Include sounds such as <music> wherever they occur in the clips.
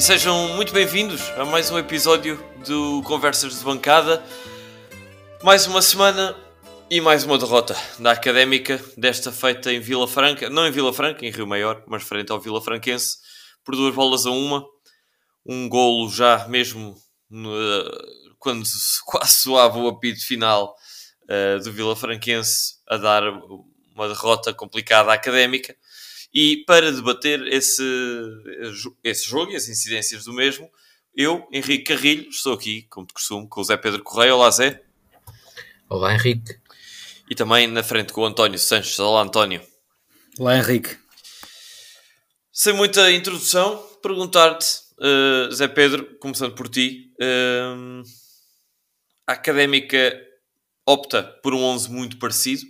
e sejam muito bem-vindos a mais um episódio do Conversas de Bancada. Mais uma semana e mais uma derrota da Académica, desta feita em Vila Franca, não em Vila Franca, em Rio Maior, mas frente ao Vila Franquense, por duas bolas a uma. Um golo já mesmo uh, quando <laughs> quase soava o apito final uh, do Vila Franquense a dar uma derrota complicada à Académica. E para debater esse, esse jogo e as incidências do mesmo, eu, Henrique Carrilho, estou aqui, como de costume, com o Zé Pedro Correia. Olá, Zé. Olá, Henrique. E também na frente com o António Sanches. Olá, António. Olá, Henrique. Sem muita introdução, perguntar-te, uh, Zé Pedro, começando por ti, uh, a Académica opta por um 11 muito parecido,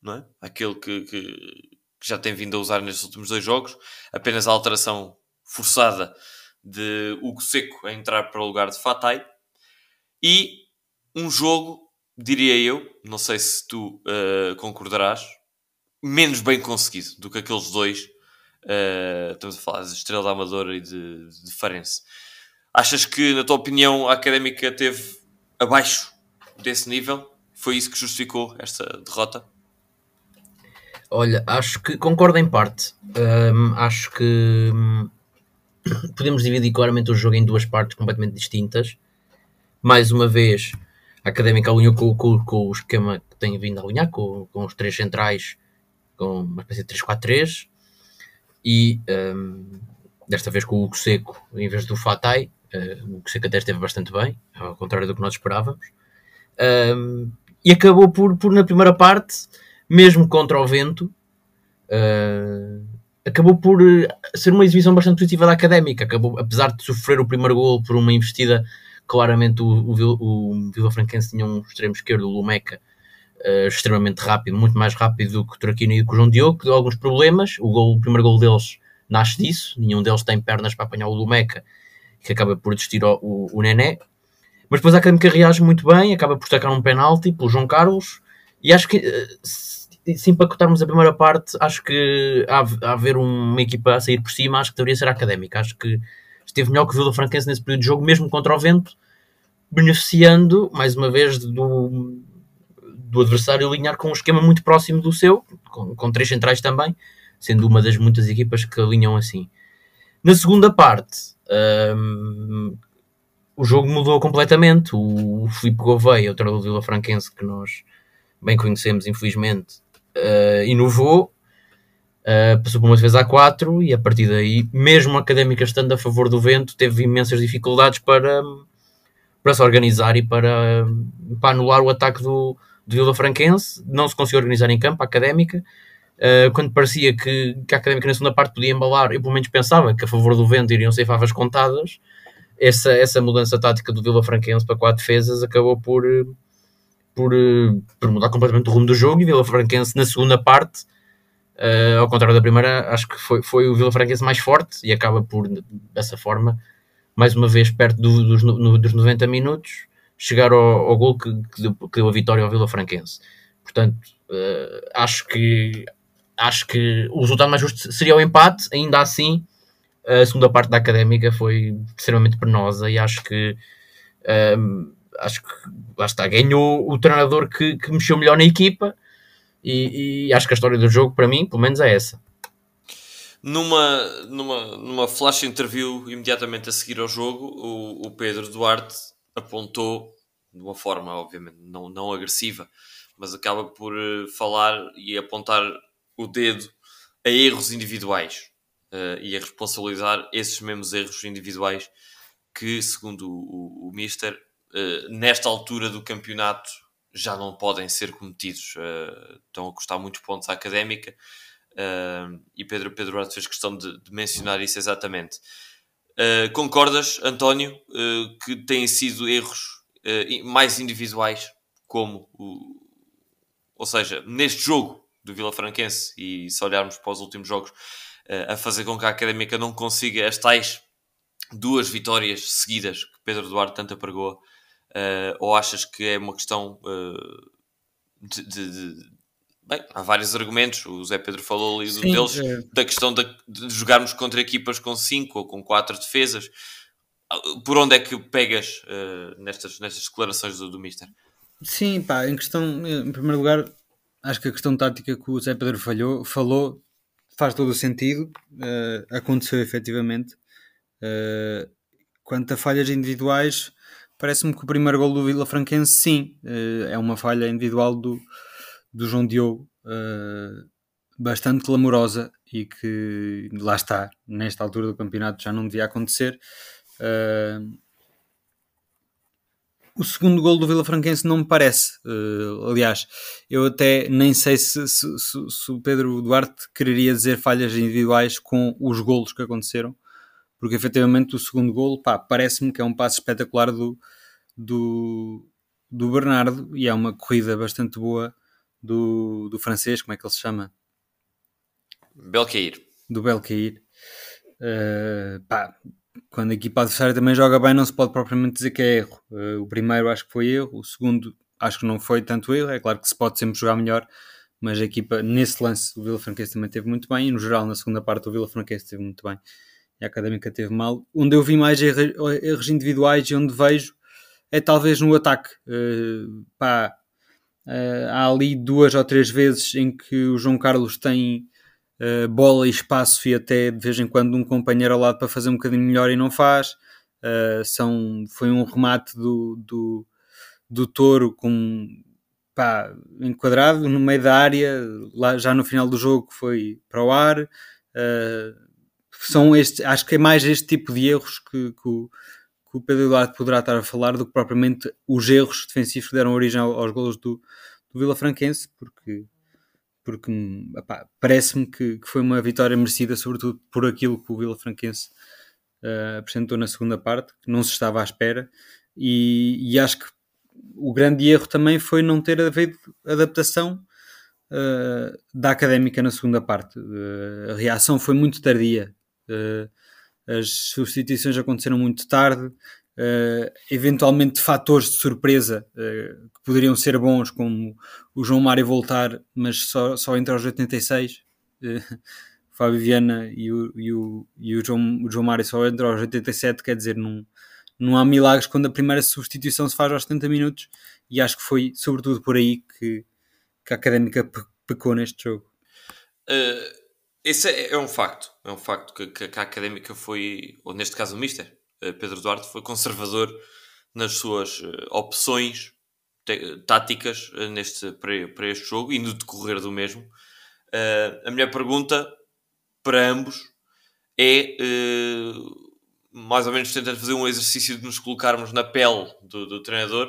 não é? Aquele que, que que já tem vindo a usar nestes últimos dois jogos, apenas a alteração forçada de Hugo Seco a entrar para o lugar de Fatai, e um jogo, diria eu, não sei se tu uh, concordarás, menos bem conseguido do que aqueles dois. Uh, estamos a falar de Estrela da Amadora e de, de Farense. Achas que, na tua opinião, a Académica teve abaixo desse nível? Foi isso que justificou esta derrota? Olha, acho que concordo em parte. Um, acho que hum, podemos dividir claramente o jogo em duas partes completamente distintas. Mais uma vez, a Académica alinhou com, com, com, o esquema que tem vindo a alinhar, com, com os três centrais, com uma espécie de 3-4-3. E um, desta vez com o Hugo Seco em vez do Fatai. Uh, o Hugo Seco até esteve bastante bem, ao contrário do que nós esperávamos. Um, e acabou por, por, na primeira parte mesmo contra o vento, uh, acabou por eh, ser uma exibição bastante positiva da Académica. Acabou, apesar de sofrer o primeiro gol por uma investida, claramente o, o, o Vila Franquense tinha um extremo esquerdo, o Lumeca, uh, extremamente rápido, muito mais rápido do que o Traquino e o João Diogo, que deu alguns problemas. O, gol, o primeiro gol deles nasce disso, nenhum deles tem pernas para apanhar o Lumeca, que acaba por desistir o, o, o Nené. Mas depois a Académica reage muito bem, acaba por destacar um penalti pelo João Carlos, e acho que se empacotarmos a primeira parte, acho que há, há haver uma equipa a sair por cima, acho que deveria ser a académica. Acho que esteve melhor que o Vila Franquense nesse período de jogo, mesmo contra o vento, beneficiando, mais uma vez, do, do adversário alinhar com um esquema muito próximo do seu, com, com três centrais também, sendo uma das muitas equipas que alinham assim. Na segunda parte, um, o jogo mudou completamente. O, o Filipe Gouveia, o treinador do Vila Franquense, que nós bem conhecemos, infelizmente, uh, inovou, uh, passou por uma defesa a 4 e a partir daí, mesmo académica estando a favor do vento, teve imensas dificuldades para, para se organizar e para, para anular o ataque do, do Vila Franquense. Não se conseguiu organizar em campo, a académica. Uh, quando parecia que, que a académica na segunda parte podia embalar, eu pelo menos pensava que a favor do vento iriam ser favas contadas. Essa, essa mudança tática do Vila Franquense para quatro defesas acabou por, por, eh, por mudar completamente o rumo do jogo e Vila Franquense na segunda parte, uh, ao contrário da primeira, acho que foi, foi o Vila Franquense mais forte e acaba por, dessa forma, mais uma vez perto do, dos, no, dos 90 minutos, chegar ao, ao gol que, que, deu, que, deu, a vitória ao Vila Franquense. Portanto, uh, acho que acho que o resultado mais justo seria o empate, ainda assim a segunda parte da Académica foi extremamente penosa e acho que acho que lá está, ganhou o treinador que, que mexeu melhor na equipa e, e, acho que a história do jogo para mim, pelo menos é essa. Numa, numa, numa flash interview imediatamente a seguir ao jogo, o, o Pedro Duarte apontou de uma forma, obviamente, não, não agressiva, mas acaba por uh, falar e apontar o dedo a erros individuais uh, e a responsabilizar esses mesmos erros individuais que, segundo o, o, o Mister, eh, nesta altura do campeonato já não podem ser cometidos. Uh, estão a custar muitos pontos à académica uh, e Pedro Pedro Duarte fez questão de, de mencionar isso exatamente. concordas, António, que têm sido erros mais individuais, como o, ou seja, neste jogo do Vila Franquense, e se olharmos para os últimos jogos, a fazer com que a académica não consiga as tais duas vitórias seguidas que Pedro Duarte tanto apregou Uh, ou achas que é uma questão uh, de, de, Bem, há vários argumentos, o Zé Pedro falou ali Sim, deles, é... da questão de, de, jogarmos contra equipas com 5 ou com 4 defesas. Por onde é que pegas uh, nestas, nestas declarações do, do Mister? Sim, pá, em questão, em primeiro lugar, acho que a questão tática que o Zé Pedro falhou, falou faz todo o sentido, uh, aconteceu efetivamente. Uh, quanto a falhas individuais, parece-me que o primeiro gol do Vila Franquense, sim, uh, é uma falha individual do, do João Diogo, bastante clamorosa e que lá está, nesta altura do campeonato já não devia acontecer. Uh, o segundo gol do Vila Franquense não me parece. Uh, aliás, eu até nem sei se, o Pedro Duarte quereria dizer falhas individuais com os golos que aconteceram, porque efetivamente o segundo golo parece-me que é um passo espetacular do, do, do Bernardo e é uma corrida bastante boa do, do francês, como é que ele se chama? Belcair. Do Belcair. Uh, pá, quando a equipa adversária também joga bem, não se pode propriamente dizer que é erro. Uh, o primeiro acho que foi erro, o segundo acho que não foi tanto erro. É claro que se pode sempre jogar melhor, mas a equipa, nesse lance, o Vila Franquense também teve muito bem, e no geral, na segunda parte, o Vila Franquense teve muito bem e a Académica teve mal. Onde eu vi mais erros individuais e onde vejo é talvez no ataque. Uh, pá, uh, há ali duas ou três vezes em que o João Carlos tem uh, bola e espaço e até de vez em quando um companheiro ao lado para fazer um bocadinho melhor e não faz. São, foi um remate do, do, do touro com pá, enquadrado no meio da área, lá já no final do jogo foi para o ar. São este, acho que é mais este tipo de erros que, que, o, que o Pedro Eduardo poderá estar a falar do que propriamente os erros defensivos que deram origem aos, golos do, do Vila Franquense, porque porque parece-me que, que, foi uma vitória merecida, sobretudo por aquilo que o Vila Franquense uh, apresentou na segunda parte, que não se estava à espera, e, e, acho que o grande erro também foi não ter havido adaptação uh, da académica na segunda parte. Uh, a reação foi muito tardia, as substituições aconteceram muito tarde, Uh, eventualmente fatores de surpresa uh, que poderiam ser bons, como o João Mário voltar, mas só, só entre os 86. Uh, o Fábio Viana e o, e o, e o, João, o João Mário só entre aos 87, quer dizer, não, não há milagres quando a primeira substituição se faz aos 70 minutos, e acho que foi sobretudo por aí que, que a académica pecou neste jogo. Uh, esse é, é, um facto, é um facto que, que, a académica foi, ou neste caso o Mister, eh, Pedro Duarte foi conservador nas suas eh, opções táticas eh, neste, para, para este jogo e no decorrer do mesmo. a minha pergunta para ambos é mais ou menos tentando fazer um exercício de nos colocarmos na pele do, do treinador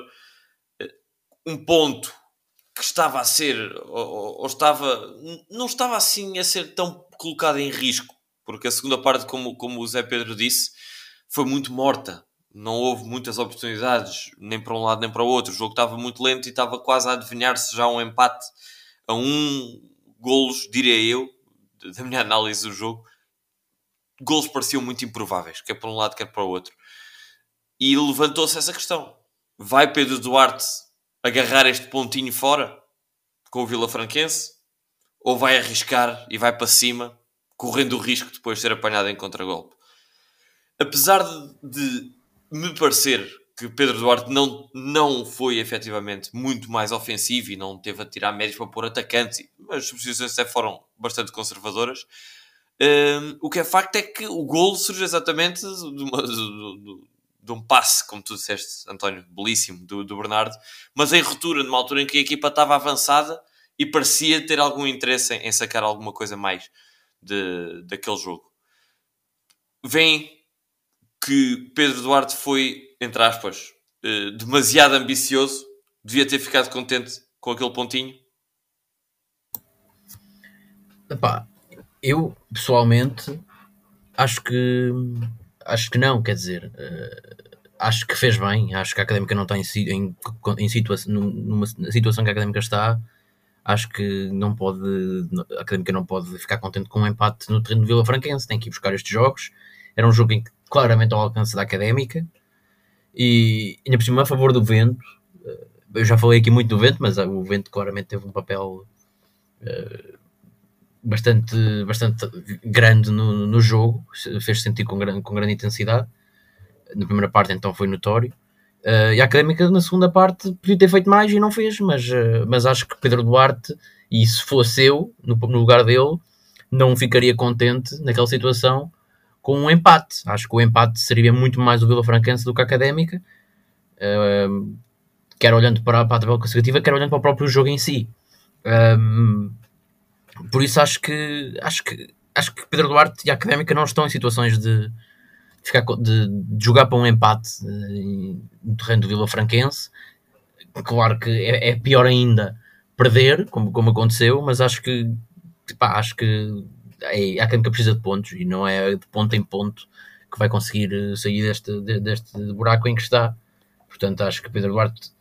um ponto que estava a ser ou, ou, estava não estava assim a ser tão colocado em risco porque a segunda parte como, como o Zé Pedro disse foi muito morta. Não houve muitas oportunidades, nem para um lado nem para o outro. O jogo estava muito lento e estava quase a adivinhar-se já um empate a um golos, diria eu, da minha análise do jogo. Golos pareciam muito improváveis, quer para um lado, quer para o outro. E levantou-se essa questão. Vai Pedro Duarte agarrar este pontinho fora com o Vila Franquense? Ou vai arriscar e vai para cima, correndo o risco de depois ser apanhado em contragolpe? apesar de, de, me parecer que Pedro Duarte não, não foi efetivamente muito mais ofensivo e não teve a tirar médios para pôr atacantes, as substituições até foram bastante conservadoras. Um, o que é facto é que o gol surge exatamente de, uma, de, um passe, como tu disseste, António, belíssimo, do, do Bernardo, mas em ruptura, numa altura em que a equipa estava avançada e parecia ter algum interesse em, em sacar alguma coisa mais de, daquele jogo. Vem que Pedro Duarte foi, entre aspas, uh, demasiado ambicioso, devia ter ficado contente com aquele pontinho? Epá, eu pessoalmente acho que acho que não, quer dizer, uh, acho que fez bem, acho que a académica não está em, em, em situação, numa situação que a académica está, acho que não pode, a académica não pode ficar contente com um empate no terreno de Vila Franquense, tem que ir buscar estes jogos. Era um jogo em que claramente ao alcance da académica e ainda por cima a favor do vento. Eh, eu já falei aqui muito do vento, mas o vento claramente teve um papel uh, bastante, bastante grande no, no jogo, fez sentir com grande, com grande intensidade. Na primeira parte, então, foi notório. Uh, e a Académica, na segunda parte, podia ter feito mais e não fez, mas, uh, mas acho que Pedro Duarte, e se fosse eu, no, no, lugar dele, não ficaria contente naquela situação com um empate. Acho que o empate seria muito mais o Vila Franquense do que a Académica, uh, quer olhando para, para a tabela classificativa, quer olhando para o próprio jogo em si. Por isso acho que, acho que acho que Pedro Duarte e a Académica não estão em situações de ficar, de, de jogar para um empate uh, no terreno do Vila Franquense. Claro que é, é, pior ainda perder, como, como aconteceu, mas acho que pá, acho que é, a Académica precisa de pontos e não é de ponto em ponto que vai conseguir eh, sair deste, deste buraco em que está. Portanto, acho que Pedro Duarte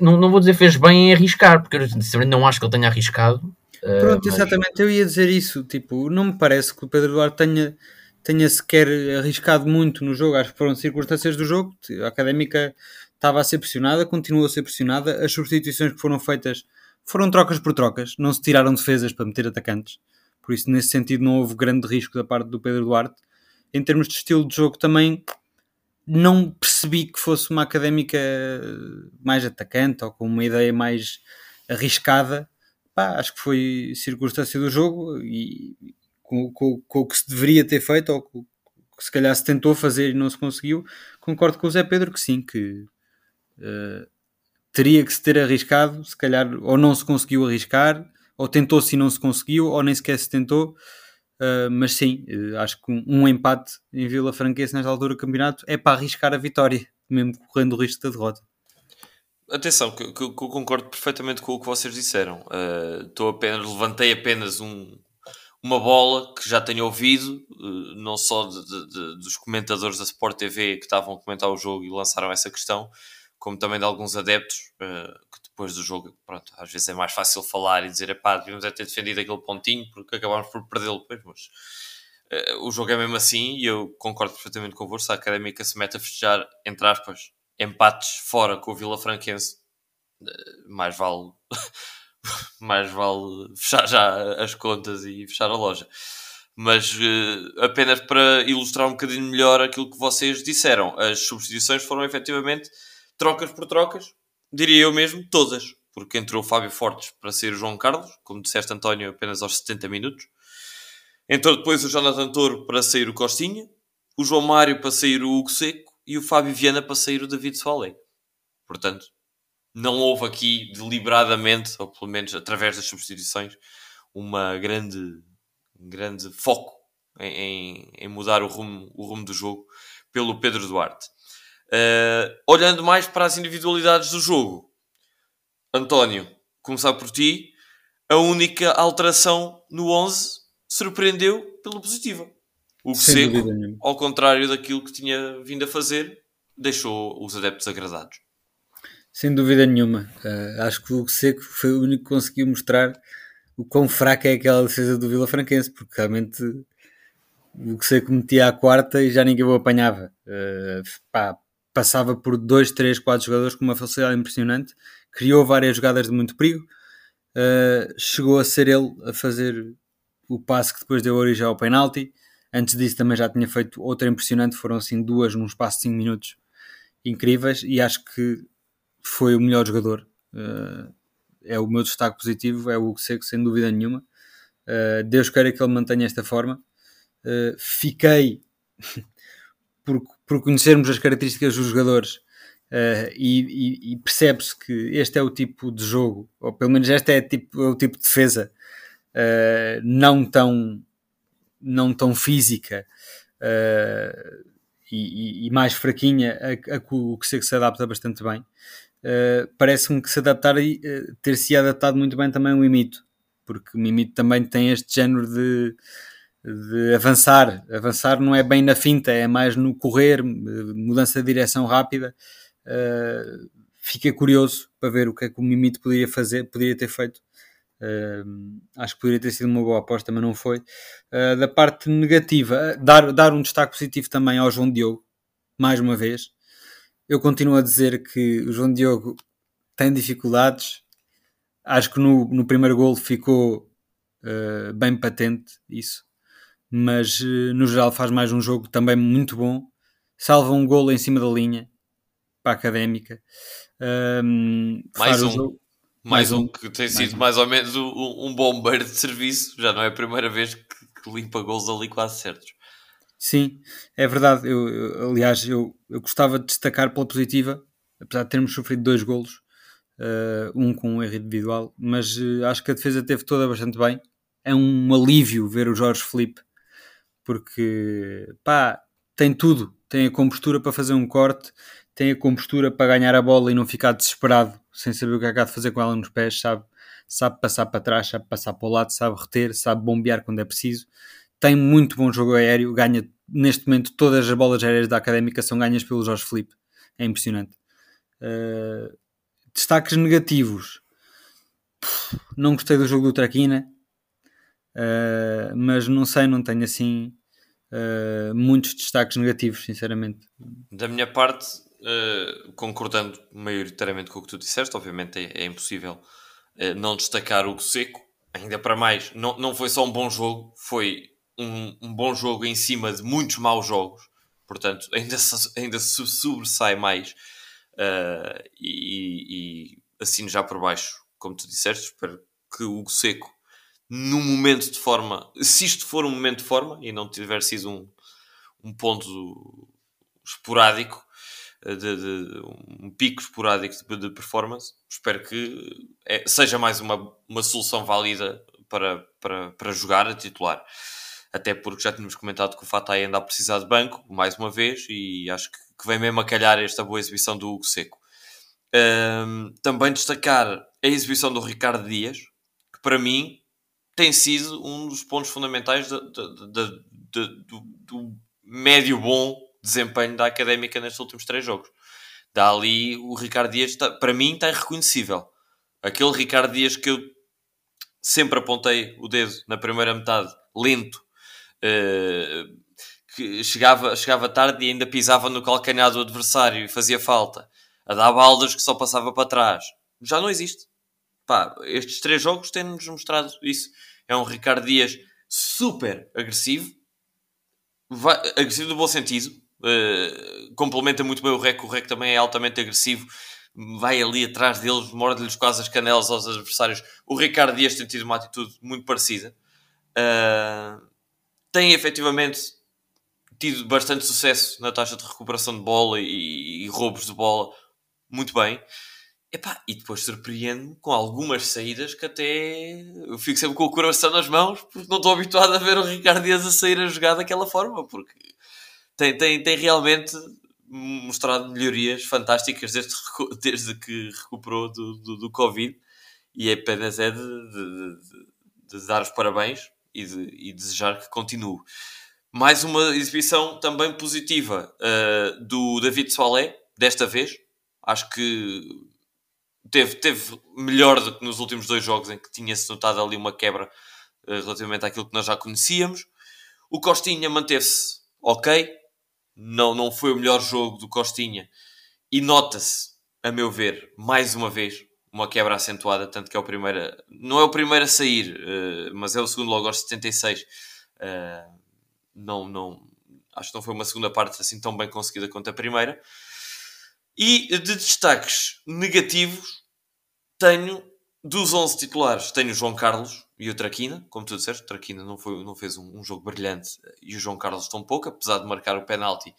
não, não vou dizer fez bem em arriscar, porque eu não acho que ele tenha arriscado. Eh, Pronto, mas... exatamente, eu ia dizer isso. Tipo, não me parece que o Pedro Duarte tenha tenha sequer arriscado muito no jogo. Acho que foram circunstâncias do jogo. A académica estava a ser pressionada, continuou a ser pressionada. As substituições que foram feitas foram trocas por trocas, não se tiraram defesas para meter atacantes. Por isso, nesse sentido, não houve grande risco da parte do Pedro Duarte. Em termos de estilo de jogo, também não percebi que fosse uma académica mais atacante ou com uma ideia mais arriscada. Pá, acho que foi circunstância do jogo e, com, com, com, o que se deveria ter feito ou com, que se calhar se tentou fazer e não se conseguiu, concordo com o Zé Pedro que sim, que uh, teria que se ter arriscado, se calhar ou não se conseguiu arriscar, ou tentou-se e não se conseguiu, ou nem sequer se tentou. Uh, mas sim, uh, acho que um, um, empate em Vila Franquense nesta altura do campeonato é para arriscar a vitória, mesmo correndo o risco da derrota. Atenção, que, que, que eu concordo perfeitamente com o que vocês disseram. Uh, apenas, levantei apenas um, uma bola que já tenho ouvido, eh, não só de, de, de, dos comentadores da Sport TV que estavam a comentar o jogo e lançaram essa questão, como também de alguns adeptos uh, que depois do jogo, pronto, às vezes é mais fácil falar e dizer, pá, devíamos é ter defendido aquele pontinho porque acabámos por perdê-lo depois, mas uh, o jogo é mesmo assim e eu concordo perfeitamente convosco, a Académica se mete a festejar, entre aspas, empates fora com o Vila Franquense, uh, mais vale <laughs> mais vale fechar já as contas e fechar a loja. Mas uh, apenas para ilustrar um bocadinho melhor aquilo que vocês disseram, as substituições foram efetivamente trocas por trocas, diria eu mesmo, todas. Porque entrou o Fábio Fortes para sair o João Carlos, como disseste António, apenas aos 70 minutos. Entrou depois o Jonathan Toro para sair o Costinha, o João Mário para sair o Hugo Seco e o Fábio Viana para sair o David Soalé. Portanto, não houve aqui deliberadamente, ou pelo menos através das substituições, uma grande, um grande foco em, em, mudar o rumo, o rumo do jogo pelo Pedro Duarte. Uh, olhando mais para as individualidades do jogo, António, começar por ti, a única alteração no 11 surpreendeu pelo positivo. O Seco, ao contrário daquilo que tinha vindo a fazer, deixou os adeptos agradados. Sem dúvida nenhuma. Uh, acho que o Seco foi o único que conseguiu mostrar o quão fraca é aquela defesa do Vila Franquense, porque realmente o Hugo Seco metia a quarta e já ninguém o apanhava. Uh, pá, passava por dois, três, quatro jogadores com uma facilidade impressionante, criou várias jogadas de muito perigo, uh, chegou a ser ele a fazer o passe que depois deu origem ao penalti. Antes disso também já tinha feito outra impressionante, foram assim duas num espaço de 5 minutos incríveis e acho que foi o melhor jogador. Uh, é o meu destaque positivo, é o Hugo Seco, sem dúvida nenhuma. Uh, Deus queira que ele mantenha esta forma. Uh, fiquei <laughs> por, por conhecermos as características dos jogadores e, e, e percebe-se que este é o tipo de jogo, ou pelo menos este é, tipo, é o tipo de defesa não tão não tão física e, e, mais fraquinha a, a, o que se adapta bastante bem. Uh, parece-me que se adaptar e uh, ter se adaptado muito bem também o Mimito, porque o Mimito também tem este género de, de avançar. Avançar não é bem na finta, é mais no correr, mudança de direção rápida. Uh, fiquei curioso para ver o que é que o Mimito poderia fazer, poderia ter feito. Uh, acho que poderia ter sido uma boa aposta, mas não foi. Uh, da parte negativa, dar, dar um destaque positivo também ao João Diogo, mais uma vez eu continuo a dizer que o João Diogo tem dificuldades, acho que no, no primeiro gol ficou uh, bem patente isso, mas no geral faz mais um jogo também muito bom. Salva um gol em cima da linha para a académica. Um, mais um. Mais, mais um, um, que tem sido um. mais ou menos um, um bombeiro de serviço. Já não é a primeira vez que, que limpa gols ali quase certos. Sim, é verdade. Eu, eu aliás, eu, eu gostava de destacar pela positiva, apesar de termos sofrido dois golos, uh, um com um erro individual, mas uh, acho que a defesa teve toda bastante bem. É um alívio ver o Jorge Felipe, porque pá, tem tudo. Tem a compostura para fazer um corte, tem a compostura para ganhar a bola e não ficar desesperado sem saber o que é que há de fazer com ela nos pés, sabe? Sabe passar para trás, sabe passar para o lado, sabe reter, sabe bombear quando é preciso. Tem muito bom jogo aéreo, ganha neste momento todas as bolas aéreas da académica são ganhas pelo Jorge Felipe. É impressionante. Uh, destaques negativos. Não gostei do jogo do Traquina, uh, mas não sei, não tenho assim uh, muitos destaques negativos, sinceramente. Da minha parte, uh, concordando maioritariamente com o que tu disseste, obviamente é, é impossível não destacar o seco, ainda para mais. Não, não foi só um bom jogo, foi um, um bom jogo em cima de muitos maus jogos, portanto, <laughs> ainda se, ainda se sobressai mais Uh, e, e assino já por baixo, como tu disseste, espero que o Seco, num momento de forma, se isto for um momento de forma e não tiver sido um, um ponto esporádico, de, de, um pico esporádico de, de performance, espero que é, seja mais uma, uma solução válida para, para, para jogar a titular. Até porque já tínhamos comentado que o Fatai anda a precisar de banco, mais uma vez, e acho que que vem mesmo a calhar esta boa exibição do Hugo Seco. Um, também destacar a exibição do Ricardo Dias, que para mim tem sido um dos pontos fundamentais de, de, de, do, do, médio bom desempenho da Académica nestes últimos três jogos. Dá ali o Ricardo Dias, está, para mim está irreconhecível. Aquele Ricardo Dias que eu sempre apontei o dedo na primeira metade, lento, uh, que chegava, chegava tarde e ainda pisava no calcanhar do adversário e fazia falta, a dar baldas que só passava para trás. Já não existe. Pá, estes três jogos têm-nos mostrado isso. É um Ricardo Dias super agressivo, vai, agressivo no bom sentido, uh, complementa muito bem o Rec, o Rec também é altamente agressivo, vai ali atrás deles, morde-lhes quase as canelas aos adversários. O Ricardo Dias tem tido uma atitude muito parecida. Uh, tem efetivamente tido bastante sucesso na taxa de recuperação de bola e, e roubos de bola, muito bem. Epá, e depois surpreende-me com algumas saídas que até eu fico sempre com o coração nas mãos porque não estou habituado a ver o Ricardo Dias a sair a jogar daquela forma, porque tem, tem, tem realmente mostrado melhorias fantásticas desde, desde que recuperou do, do, do Covid e apenas é de, de, de, de dar os parabéns e, e desejar que continue. Mais uma exibição também positiva uh, do David Soalé, desta vez. Acho que teve, teve melhor do que nos últimos dois jogos em que tinha-se notado ali uma quebra uh, relativamente àquilo que nós já conhecíamos. O Costinha manteve-se ok, não, não foi o melhor jogo do Costinha e nota-se, a meu ver, mais uma vez, uma quebra acentuada, tanto que é o primeiro, não é o primeiro a sair, uh, mas é o segundo logo aos 76. Uh, não, não, acho que não foi uma segunda parte assim tão bem conseguida quanto a primeira. E de destaques negativos, tenho dos 11 titulares, tenho o João Carlos e o Traquina, como tu disseste, o Traquina não, foi, não fez um, um, jogo brilhante e o João Carlos tão pouco, apesar de marcar o penalti.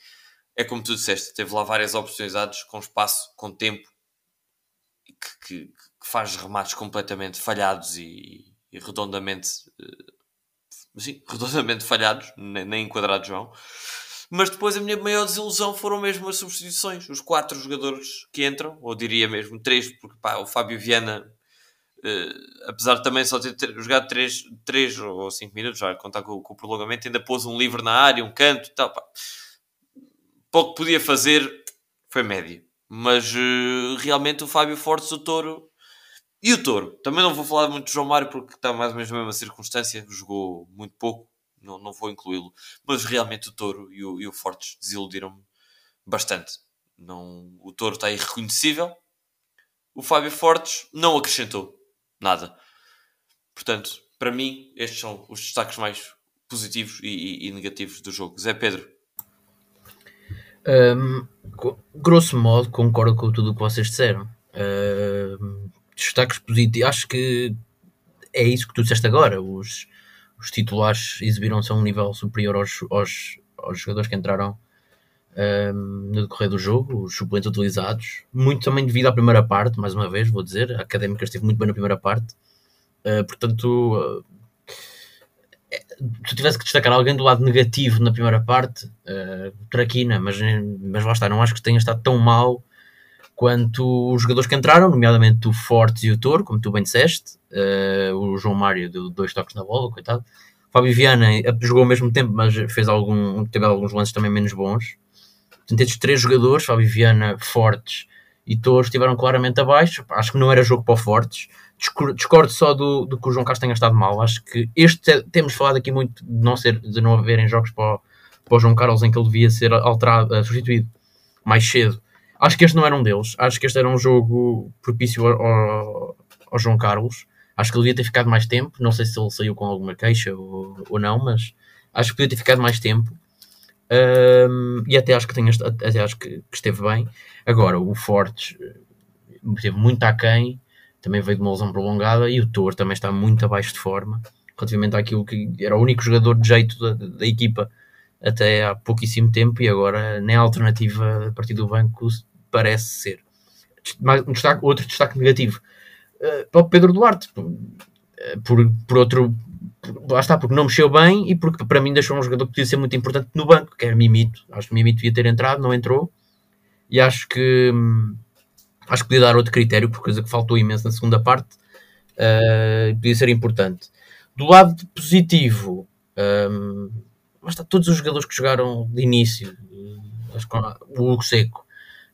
É como tu disseste, teve lá várias oportunidades com espaço, com tempo, que, que, que faz remates completamente falhados e, e redondamente uh, sim, <laughs> redondamente falhados, nem, nem enquadrados vão. Mas depois a minha maior desilusão foram mesmo as substituições. Os quatro jogadores que entram, ou diria mesmo três, porque pá, o Fábio Viana, uh, apesar de também só ter, ter jogado três, três ou cinco minutos, já contar com, com, o prolongamento, ainda pôs um livre na área, um canto tal. Pá. Pouco podia fazer, foi médio. Mas uh, realmente o Fábio Fortes, o Touro, e o Touro? Também não vou falar muito de João Mário porque está mais ou menos na mesma circunstância, jogou muito pouco, não, não vou incluí-lo. Mas realmente o Touro e o, e o Fortes desiludiram-me bastante. Não, o Touro está irreconhecível. O Fábio Fortes não acrescentou. Nada. Portanto, para mim, estes são os destaques mais positivos e, e, e negativos do jogo. Zé Pedro. Um, grosso modo, concordo com tudo o que vocês disseram. Destaques positivos, acho que é isso que tu disseste agora. Os, os titulares exibiram-se a um nível superior aos, aos, aos jogadores que entraram um, no decorrer do jogo, os suplentes utilizados. Muito também devido à primeira parte, mais uma vez, vou dizer. A Académica esteve muito bem na primeira parte. Uh, portanto, uh, se tivesse que destacar alguém do lado negativo na primeira parte, uh, Traquina, mas, mas lá está, não acho que tenha estado tão mal quanto os jogadores que entraram, nomeadamente o Fortes e o Toro, como tu bem disseste, uh, o João Mário deu dois toques na bola, coitado. Fábio Viana eh, jogou ao mesmo tempo, mas fez algum, teve alguns lances também menos bons. Portanto, estes três jogadores, Fábio Viana, Fortes e Toro, estiveram claramente abaixo. Acho que não era jogo para o Fortes. Discordo só do, do que o João Castro tenha estado mal. Acho que este temos falado aqui muito de não, ser, de não haverem jogos para o, para o João Carlos em que ele devia ser alterado, uh, substituído mais cedo. Acho que este não era um deles. Acho que este era um jogo propício ao, ao, ao João Carlos. Acho que ele devia ter ficado mais tempo. Não sei se ele saiu com alguma queixa ou, ou não, mas acho que podia ter ficado mais tempo. Um, e até acho que, tenha, até acho que, que, esteve bem. Agora, o Fortes eh, teve muito aquém também veio de uma lesão prolongada e o Toro também está muito abaixo de forma relativamente àquilo que era o único jogador de jeito da, da equipa até há pouquíssimo tempo e agora nem a alternativa a partir do banco parece ser. Um destaque, outro destaque negativo uh, para o Pedro Duarte por, por outro lá está, porque não mexeu bem e porque para mim deixou um jogador que podia ser muito importante no banco, que era Mimito. Acho que Mimito devia ter entrado, não entrou. E acho que hum, Acho que podia dar outro critério, por coisa que faltou imenso na segunda parte. Uh, podia ser importante. Do lado positivo, um, está, todos os jogadores que jogaram de início, o Hugo Seco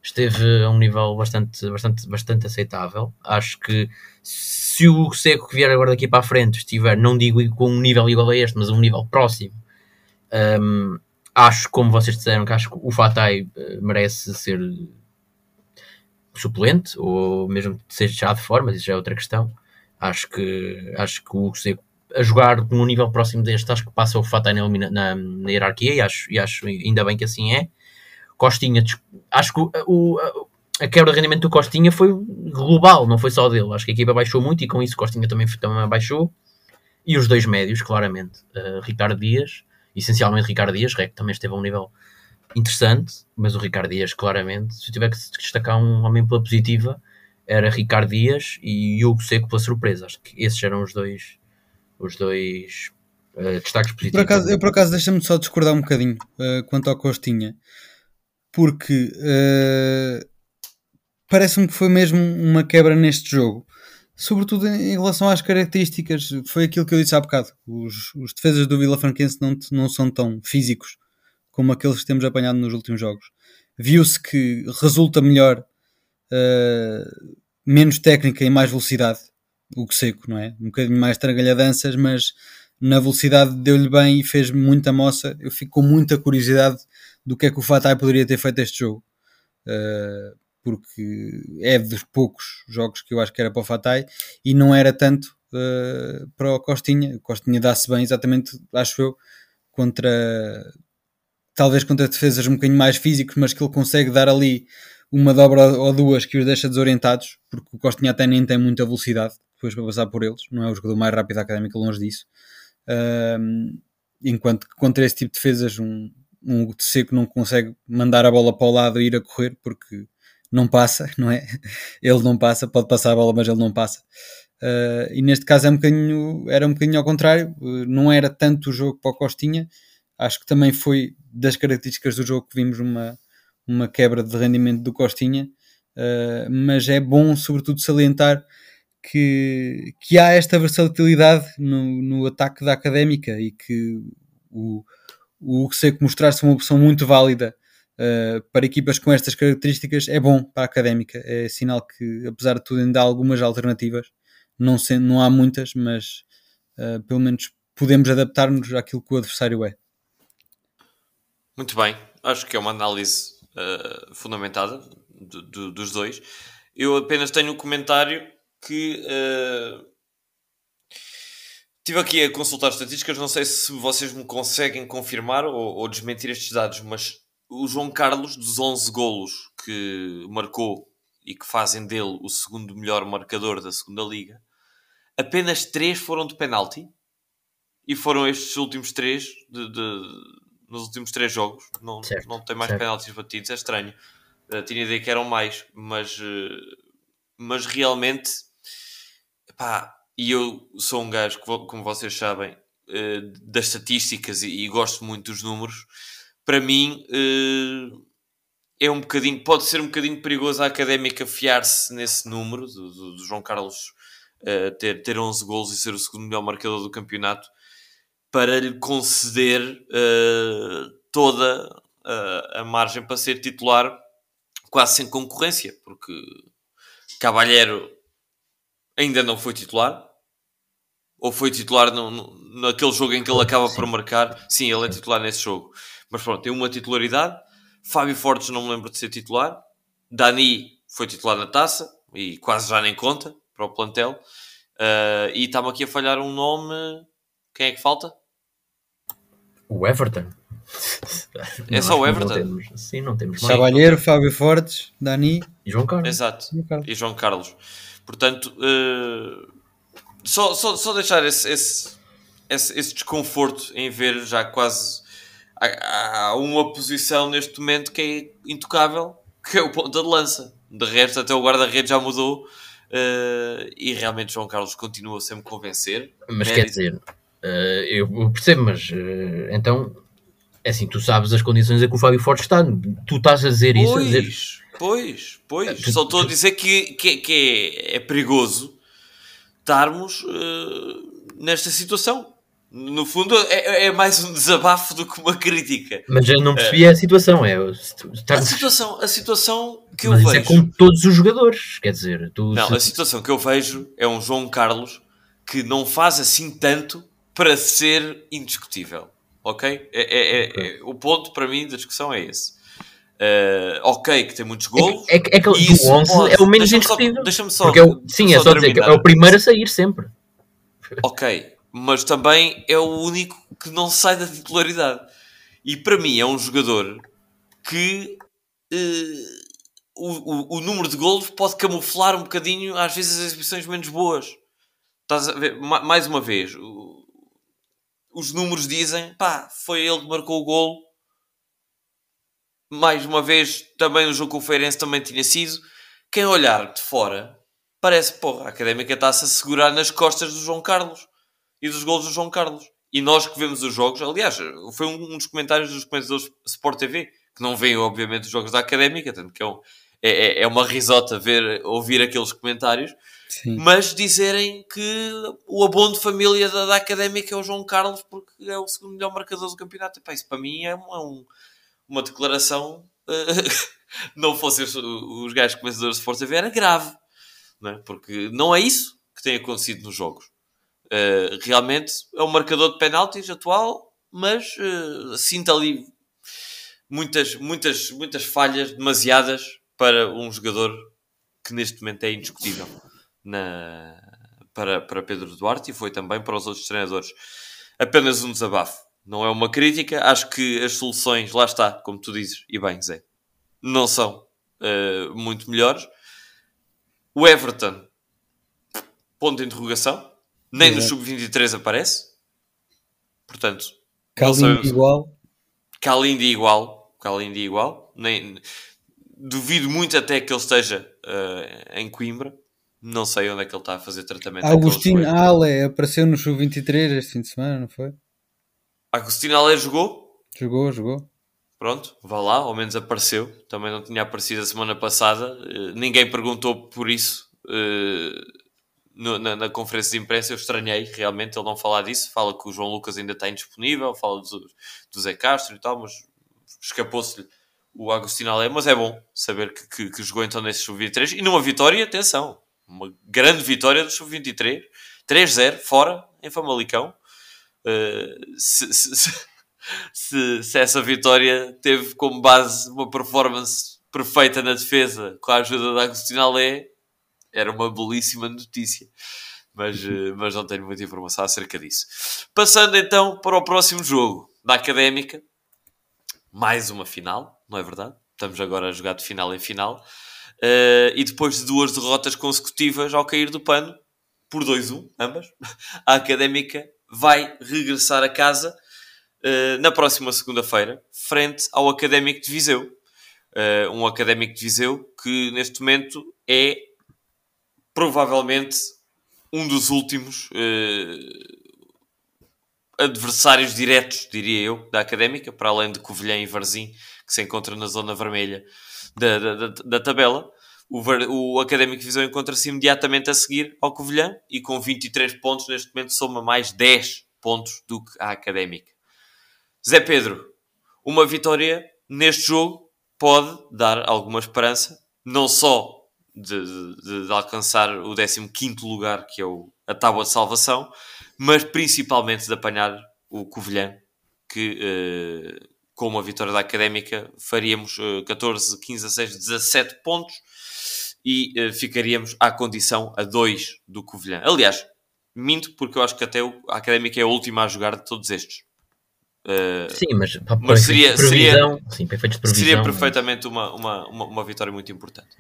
esteve a um nível bastante, bastante, bastante aceitável. Acho que se o Seco que vier agora daqui para a frente estiver, não digo com um nível igual a este, mas um nível próximo, um, acho, como vocês disseram, que acho que o Fatai uh, merece ser suplente, ou mesmo seja já de forma, isso já é outra questão. Acho que, acho que o Hugo Seco a jogar num nível próximo deste, acho que passa o Fatah na, na, na, hierarquia e acho, e acho ainda bem que assim é. Costinha, acho que o, a quebra de rendimento do Costinha foi global, não foi só dele. Acho que a equipa baixou muito e com isso Costinha também, também baixou. E os dois médios, claramente, uh, Ricardo Dias, essencialmente Ricardo Dias, Rec também esteve a um nível interessante, mas o Ricardo Dias, claramente, se eu tiver que destacar um homem pela positiva, era Ricardo Dias e Hugo Seco pela surpresa. Acho que esses eram os dois, os dois uh, destaques positivos. Por acaso, eu, por acaso, deixa-me só discordar um bocadinho uh, quanto ao Costinha, porque uh, parece-me que foi mesmo uma quebra neste jogo. Sobretudo em relação às características, foi aquilo que eu disse há bocado. Os, os defesas do Vila Franquense não, não são tão físicos como aqueles que temos apanhado nos últimos jogos. Viu-se que resulta melhor, uh, menos técnica e mais velocidade, o que seco, não é? Um bocadinho mais tragalhadanças, mas na velocidade deu-lhe bem e fez muita moça. Eu fico com muita curiosidade do que é que o Fatai poderia ter feito este jogo. Uh, porque é dos poucos jogos que eu acho que era para o Fatai e não era tanto uh, para o Costinha. O Costinha dá-se bem, exatamente, acho eu, contra talvez contra defesas um bocadinho mais físicos, mas que ele consegue dar ali uma dobra ou duas que os deixa desorientados, porque o Costinha até nem tem muita velocidade depois para passar por eles, não é o jogador mais rápido da académica, longe disso. Um, enquanto que contra esse tipo de defesas, um, um seco não consegue mandar a bola para o lado e ir a correr, porque não passa, <laughs> não é? Ele não passa, pode passar a bola, mas ele não passa. Uh, e neste caso é um bocadinho, era um bocadinho ao contrário, uh, não era tanto o jogo para o Costinha, acho que também foi das características do jogo que vimos uma, uma quebra de rendimento do Costinha, uh, mas é bom, sobretudo, salientar que, que há esta versatilidade no, no ataque da académica e que o, o Seco mostrar-se uma opção muito válida uh, para equipas com estas características é bom para a académica. É sinal que, apesar de tudo, ainda há algumas alternativas. Não, sendo, não há muitas, mas uh, pelo menos podemos adaptar-nos àquilo que o adversário é. Muito bem, acho que é uma análise uh, fundamentada do, do, dos dois. Eu apenas tenho um comentário que Estive aqui a consultar estatísticas, não sei se vocês me conseguem confirmar ou, ou desmentir estes dados, mas o João Carlos, dos 11 golos que marcou e que fazem dele o segundo melhor marcador da segunda liga, apenas 3 foram de penalti e foram estes últimos 3 de, de, nos últimos 3 jogos. Não, Certo, não tem mais certo. penaltis batidos, é estranho. Uh, tinha ideia que eram mais, mas, uh, mas realmente, pá, e eu sou um gajo, como vocês sabem, uh, das estatísticas e, gosto muito dos números. Para mim, uh, é um bocadinho, pode ser um bocadinho perigoso a académica fiar-se nesse número do, do- do João Carlos uh, ter, ter 11 golos e ser o segundo melhor marcador do campeonato para lhe conceder toda a margem para ser titular quase sem concorrência, porque Cavalheiro ainda não foi titular. Ou foi titular no, no- naquele jogo em que ele acaba por marcar. Sim, ele é titular nesse jogo. Mas pronto, tem uma titularidade. Fábio Fortes não me lembro de ser titular. Dani foi titular na taça e quase já nem conta para o plantel. Uh, e está-me aqui a falhar um nome. Quem é que falta? O Everton. É só o Everton? Não temos, sim, não temos mais. Cavalheiro, Fábio Fortes, Dani. E João Carlos. Exato. e o Carlos. e João Carlos. Portanto, eh, só, só, só deixar esse, esse, esse, esse desconforto em ver já quase há, há uma posição neste momento que é intocável, que é o ponta de lança. De resto, até o guarda-redes já mudou eh, e realmente João Carlos continua a me convencer. Mas Mérito. quer dizer, eh, eu percebo, mas eh, então, é assim, tu sabes as condições em que o Fábio Fortes está. Tu estás a dizer isso, a dizer, Pois, pois, pois. Só estou a dizer que, que, que é, é perigoso estarmos eh, nesta situação. No fundo, é, é mais um desabafo do que uma crítica. mas eu não percebi a situação. É, tu- A situação, a situação que eu mas isso é vejo. com todos os jogadores, quer dizer, tu, Não, a situação que eu vejo é um João Carlos que não faz assim tanto para ser indiscutível. Ok? É, é- é- é- o ponto para mim da discussão é esse. Eh, ok, que tem muitos golos. é, que- é que e do isso 11 pode- é o menos deixa-me só-. Deixa-me só. É o, sim, é só dizer que é o primeiro a sair sempre. Ok, mas também é o único que não sai da titularidade. E para mim é um jogador que eh, o, o, o número de golos pode camuflar um bocadinho, às vezes, as exibições menos boas. Estás a ver? Ma- Mais uma vez, o- os números dizem, pá, foi ele que marcou o golo. Mais uma vez, também no jogo com o Feirense também tinha sido. Quem olhar de fora, parece, porra, a Académica está-se a segurar nas costas do João Carlos e dos golos do João Carlos. E nós que vemos os jogos, aliás, foi um, um dos comentários dos comentadores Sport TV, que não veem, obviamente, os jogos da Académica, tanto que é, um- é, é- é uma risota ver, ouvir aqueles comentários, Sim. mas dizerem que o abono de família da, da Académica é o João Carlos porque é o segundo melhor marcador do campeonato. Epá, isso para mim é, um- é um- uma declaração, eh, <laughs> não fossem os, os gajos comentadores de TV, era grave, não é? porque não é isso que tem acontecido nos jogos. Uh, realmente é um marcador de penaltis atual, mas uh, sinto ali muitas, muitas, muitas falhas demasiadas para um jogador que neste momento é indiscutível na, para, para Pedro Duarte e foi também para os outros treinadores. Apenas um desabafo, não é uma crítica. Acho que as soluções, lá está, como tu dizes, e bem, Zé, não são uh, muito melhores. O Everton, ponto de interrogação, nem no Exato. sub-23 aparece. Portanto, sabemos. igual. Kalindi igual, Kalindi igual. Nem, duvido muito até que ele esteja eh, em Coimbra. Não sei onde é que ele está a fazer tratamento. Agostinho. Ale apareceu no Sub-23 este fim de semana, não foi? Agostinho Alé jogou. Jogou, jogou. Pronto, vá lá, ao menos apareceu. Também não tinha aparecido a semana passada. Eh, ninguém perguntou por isso eh, no- na, na conferência de imprensa. Eu estranhei realmente ele não falar disso. Fala que o João Lucas ainda está indisponível, fala do, do Zé Castro e tal, mas escapou-se-lhe o Agostinho Alé. Mas é bom saber que, que, que jogou então nesse sub-23 e numa vitória, atenção, uma grande vitória do sub-23, 3-0, fora, em Famalicão. Eh, se- se- se- se, essa vitória teve como base uma performance perfeita na defesa com a ajuda da Agostinho Alé, era uma belíssima notícia. mas, uh, mas não tenho muita informação acerca disso. Passando então para o próximo jogo da Académica, mais uma final, não é verdade? Estamos agora a jogar de final em final. Uh, e depois de duas derrotas consecutivas ao cair do pano, por 2-1, ambas, <laughs> a Académica vai regressar a casa uh, na próxima segunda-feira, frente ao Académico de Viseu. Uh, um Académico de Viseu que neste momento é provavelmente um dos últimos adversários diretos, diria eu, da Académica, para além de Covilhã e Varzim, que se encontra na zona vermelha da, da, da tabela. O, o Académico Visão encontra-se imediatamente a seguir ao Covilhã e com 23 pontos neste momento soma mais 10 pontos do que a Académica. Zé Pedro, uma vitória neste jogo pode dar alguma esperança, não só de, de, de alcançar o 15º lugar, que é o, a tábua de salvação, mas principalmente de apanhar o Covilhã, que uh, com uma vitória da Académica faríamos uh, 14, 15, 16, 17 pontos e uh, ficaríamos à condição a 2 do Covilhã. Aliás, minto porque eu acho que até a Académica é a última a jogar de todos estes. Uh, sim, mas, mas seria, seria, sim, seria perfeitamente uma, uma, uma, uma, vitória muito importante.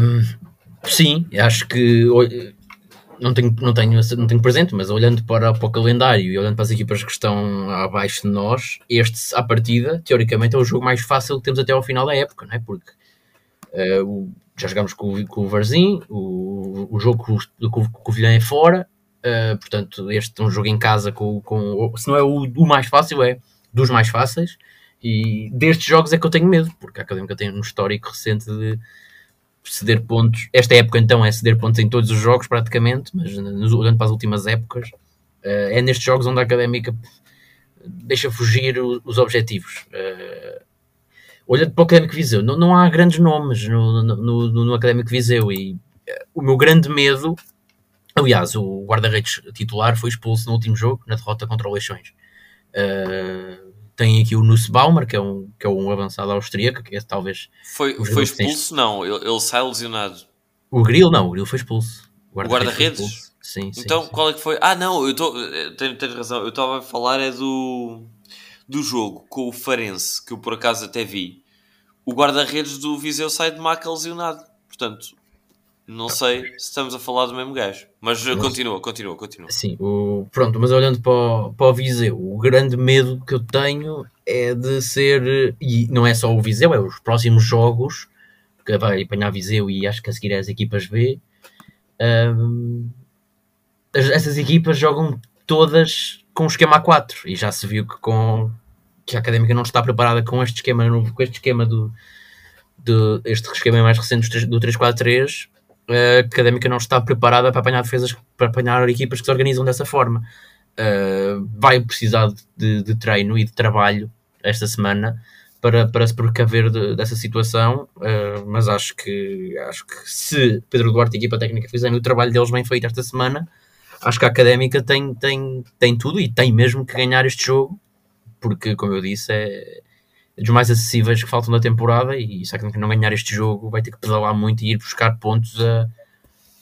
Um, sim, acho que não tenho, não, tenho, não tenho presente, mas olhando para, para o calendário e olhando para as equipas que estão abaixo de nós, este, à partida, teoricamente, é o jogo mais fácil que temos até ao final da época, não é? Porque uh, já jogámos com, com o Varzim, o, o jogo com, com, o Vilhã é fora, uh, portanto, este é um jogo em casa com, com se não é o, o, mais fácil, é dos mais fáceis. E destes jogos é que eu tenho medo, porque a Académica tem um histórico recente de ceder pontos. Esta época, então, é ceder pontos em todos os jogos, praticamente, mas olhando para as últimas épocas, uh, é nestes jogos onde a académica deixa fugir os objetivos. Uh, olhando para o Académico Viseu, não, não há grandes nomes no, no, no, no Académico Viseu e uh, o meu grande medo. Aliás, o guarda-redes titular foi expulso no último jogo, na derrota contra o Leixões. Tem aqui o Nussbaumer, que é um, que é um avançado austríaco, que é talvez. Foi, foi expulso? Não, ele, ele, sai lesionado. O Grill não, o Grill foi expulso. O guarda-redes? Guarda sim, sim. Então sim. qual é que foi? Ah, não, eu estou. Tens, tens razão, eu estava a falar é do. do jogo com o Farense, que eu por acaso até vi. O guarda-redes do Viseu sai de maca lesionado. Portanto, não sei se estamos a falar do mesmo gajo. Mas, mas continua, continua, continua. Sim, o, pronto, mas olhando para o, para o Viseu, o grande medo que eu tenho é de ser, e não é só o Viseu, é os próximos jogos, que vai apanhar Viseu e acho que a seguir é as equipas B. Um, essas equipas jogam todas com o esquema A4 e já se viu que, com, que a Académica não está preparada com este esquema, com este esquema do, do este esquema mais recente do 3-4-3 a Académica não está preparada para apanhar defesas, para apanhar equipas que se organizam dessa forma. Uh, vai precisar de, de, treino e de trabalho esta semana para, para se precaver de, dessa situação, uh, mas acho que, acho que se Pedro Duarte e a equipa técnica fizerem o trabalho deles bem feito esta semana, acho que a Académica tem, tem, tem tudo e tem mesmo que ganhar este jogo, porque, como eu disse, é, dos mais acessíveis que faltam da temporada e se a não ganhar este jogo vai ter que pedalar muito e ir buscar pontos a,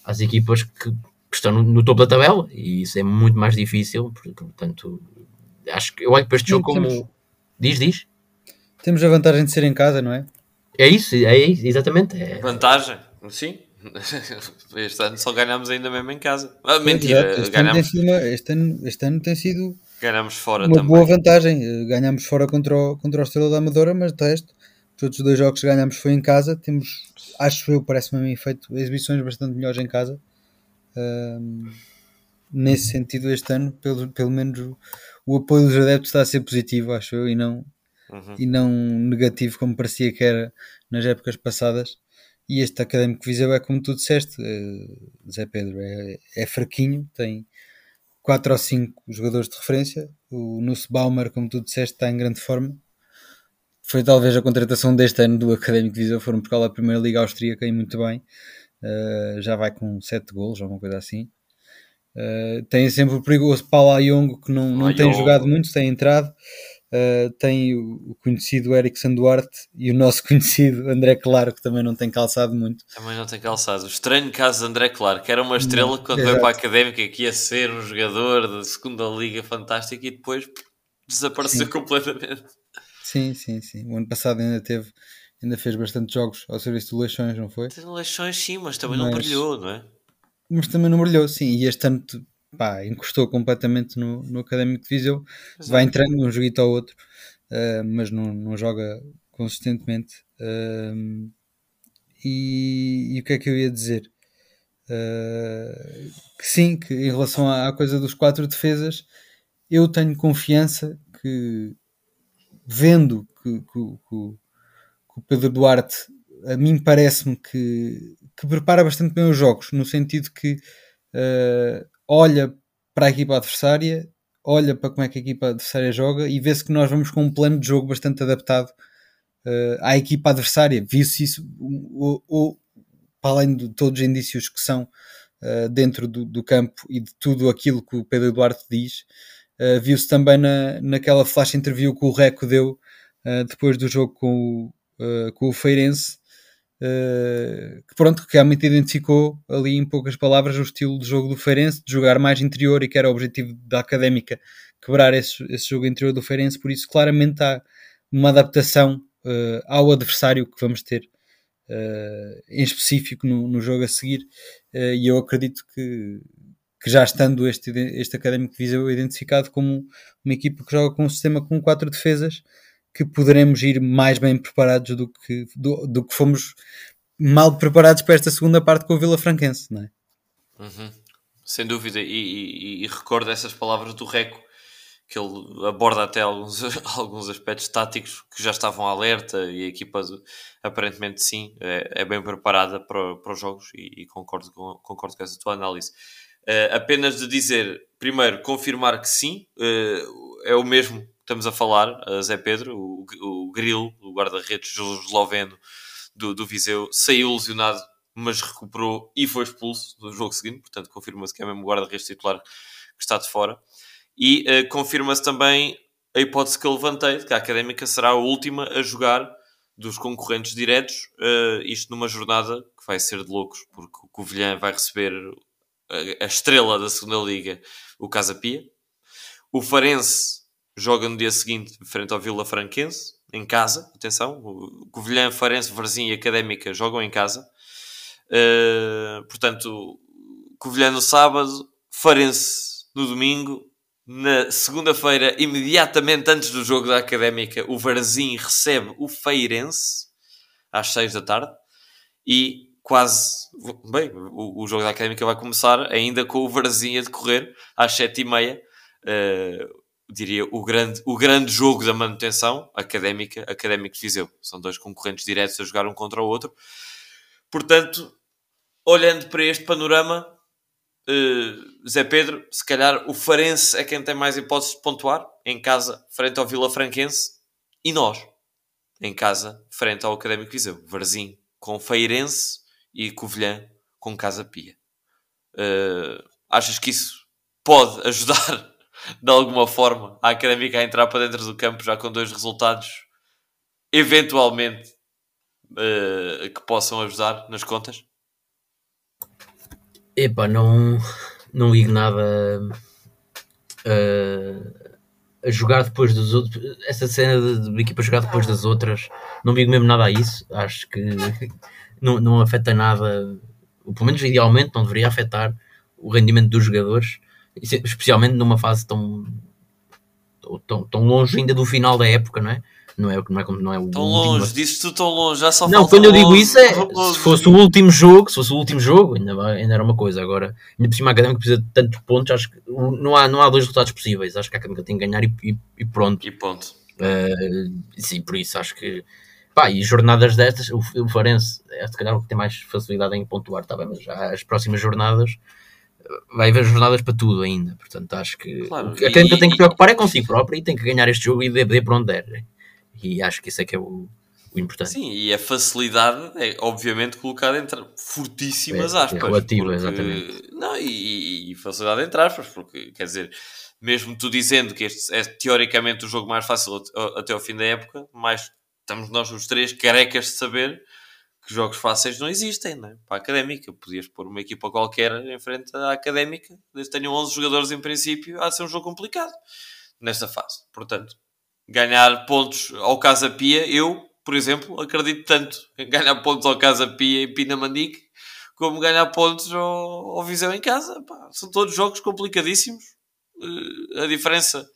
às equipas que, que estão no, no, topo da tabela. E isso é muito mais difícil, portanto acho que eu olho para este jogo como temos, diz, diz? Temos a vantagem de ser em casa, não é? É isso, é isso, exatamente é... vantagem, sim. <laughs> Este ano só ganhamos ainda mesmo em casa. Ah, mentira, este, ganhamos... ano uma, este, ano, este ano tem sido Ganhamos fora uma também. boa vantagem. Eh, ganhamos fora contra o, contra o Estrela da Amadora, mas de resto, os outros dois jogos que ganhamos foi em casa. Temos, acho eu, parece-me a mim, feito exibições bastante melhores em casa. Um, nesse sentido, este ano, pelo, pelo menos o, o, apoio dos adeptos está a ser positivo, acho eu, e não, uhum. e não negativo como parecia que era nas épocas passadas. E este académico Viseu é como tu disseste, uh, Zé Pedro, é, é fraquinho, tem 4 ou 5 jogadores de referência. O Nussbaumer, como tu disseste, está em grande forma. Foi talvez a contratação deste ano do Académico de Viseu, foram por causa da Primeira Liga Austríaca e muito bem. Uh, já vai com 7 golos, alguma coisa assim. Uh, tem sempre o perigoso Paulo Ayongo, que não, não tem jogado muito, tem entrado. Uh, tem o, conhecido Erickson Duarte e o nosso <laughs> conhecido André Claro, que também não tem calçado muito. Também não tem calçado. O estranho caso de André Claro, que era uma estrela quando veio para a Académica, que ia ser um jogador da segunda Liga fantástica e depois desapareceu sim. completamente. Sim, sim, sim. O ano passado ainda teve, ainda fez bastante jogos ao serviço do Leixões, não foi? Leixões sim, mas também mas, não brilhou, não é? Mas também não brilhou, sim. E este ano pá, encostou completamente no, no Académico de Viseu. Vai entrando um joguito ao outro, uh, mas não, não joga consistentemente. Uh, e, e, o que é que eu ia dizer? Uh, que sim, que em relação à, à, coisa dos quatro defesas, eu tenho confiança que, vendo que, que, que o Pedro Duarte, a mim parece-me que, que prepara bastante bem os jogos, no sentido que uh, olha para a equipa adversária, olha para como é que a equipa adversária joga e vê-se que nós vamos com um plano de jogo bastante adaptado uh, à equipa adversária. Viu-se isso, ou, ou, para além de todos os indícios que são uh, dentro do, do, campo e de tudo aquilo que o Pedro Duarte diz, uh, viu-se também na, naquela flash interview que o Reco deu depois do jogo com o, com o Feirense, que pronto, que realmente identificou ali em poucas palavras o estilo de jogo do Feirense, de jogar mais interior e que era o objetivo da Académica quebrar esse, esse jogo interior do Feirense, por isso claramente há uma adaptação uh, ao adversário que vamos ter uh, em específico no, no, jogo a seguir. E eu acredito que, que já estando este, este Académico de Viseu identificado como uma equipa que joga com um sistema com quatro defesas que poderemos ir mais bem preparados do que, do, do que fomos mal preparados para esta segunda parte com o Vila Franquense, não é? Uhum. Sem dúvida, e, e, e, recordo essas palavras do Reco, que ele aborda até alguns, <laughs> alguns aspectos táticos que já estavam alerta e a equipa aparentemente sim, é, é bem preparada para, para os jogos e, e, concordo, com, concordo com essa tua análise. Uh, apenas de dizer, primeiro, confirmar que sim, uh, é o mesmo estamos a falar, a Zé Pedro, o, o Grilo, o guarda-redes esloveno do, do Viseu, saiu lesionado, mas recuperou e foi expulso no jogo seguinte, portanto confirma-se que é mesmo o guarda-redes titular que está de fora. E uh, confirma-se também a hipótese que eu levantei, que a Académica será a última a jogar dos concorrentes diretos, uh, isto numa jornada que vai ser de loucos, porque o Covilhã vai receber a, a estrela da segunda Liga, o Casa Pia. O Farense joga no dia seguinte frente ao Vila Franquense, em casa, atenção, o Covilhã, Farense, Varzim e Académica jogam em casa. Uh, portanto, Covilhã no sábado, Farense no domingo. Na segunda-feira, imediatamente antes do jogo da Académica, o Varzim recebe o Feirense às 6 da tarde e quase, bem, o, o jogo da Académica vai começar ainda com o Varzim a decorrer às 7 e meia. Uh, diria, o grande, o grande jogo da manutenção académica, académico de Viseu. São dois concorrentes diretos a jogar um contra o outro. Portanto, olhando para este panorama, uh, Zé Pedro, se calhar o Farense é quem tem mais hipóteses de pontuar em casa, frente ao Vila Franquense, e nós, em casa, frente ao Académico de Viseu. Varzim com Feirense e Covilhã com Casa Pia. Uh, achas que isso pode <laughs> ajudar de alguma forma a Académica a entrar para dentro do campo já com dois resultados eventualmente uh, que possam ajudar nas contas? Epá, não, não ligo nada uh, a jogar depois dos outros. Essa cena de, de equipa jogar depois das outras, não ligo mesmo nada a isso. Acho que <laughs> não, não afeta nada, pelo menos idealmente, não deveria afetar o rendimento dos jogadores especialmente numa fase tão, tão, tão longe ainda do final da época, não é? Não é, não é, como, não é o tão longe, dizes tu tão longe, já só Não, quando eu digo isso é se fosse o último jogo, se fosse o último jogo, ainda, ainda era uma coisa. Agora, ainda por cima a Académica precisa de tantos pontos, acho que não há, não há dois resultados possíveis. Acho que a Académica tem que ganhar e, e, e pronto. E ponto. Uh, sim, por isso acho que pá, e jornadas destas, o, o Farense é se calhar o que tem mais facilidade em pontuar, tá bem, mas já as próximas jornadas vai haver jornadas para tudo ainda. Portanto, acho que claro, a quem tem que preocupar é consigo próprio e tem que ganhar este jogo e dê para onde der. E acho que isso é que é o, o importante. Sim, e a facilidade é obviamente colocada entre fortíssimas é, aspas. É relativa, porque, exatamente. Não, e, e, facilidade entre aspas, porque quer dizer, mesmo tu dizendo que este é teoricamente o jogo mais fácil até ao fim da época, mas estamos nós os três carecas de saber que jogos fáceis não existem, né? Para a académica, podias pôr uma equipa qualquer em frente à académica, desde que tenham 11 jogadores em princípio, há de ser um jogo complicado nesta fase. Portanto, ganhar pontos ao Casa Pia, eu, por exemplo, acredito tanto em ganhar pontos ao Casa Pia em Pinamandique como ganhar pontos ao, ao Viseu em casa. Pá, são todos jogos complicadíssimos. Uh, a diferença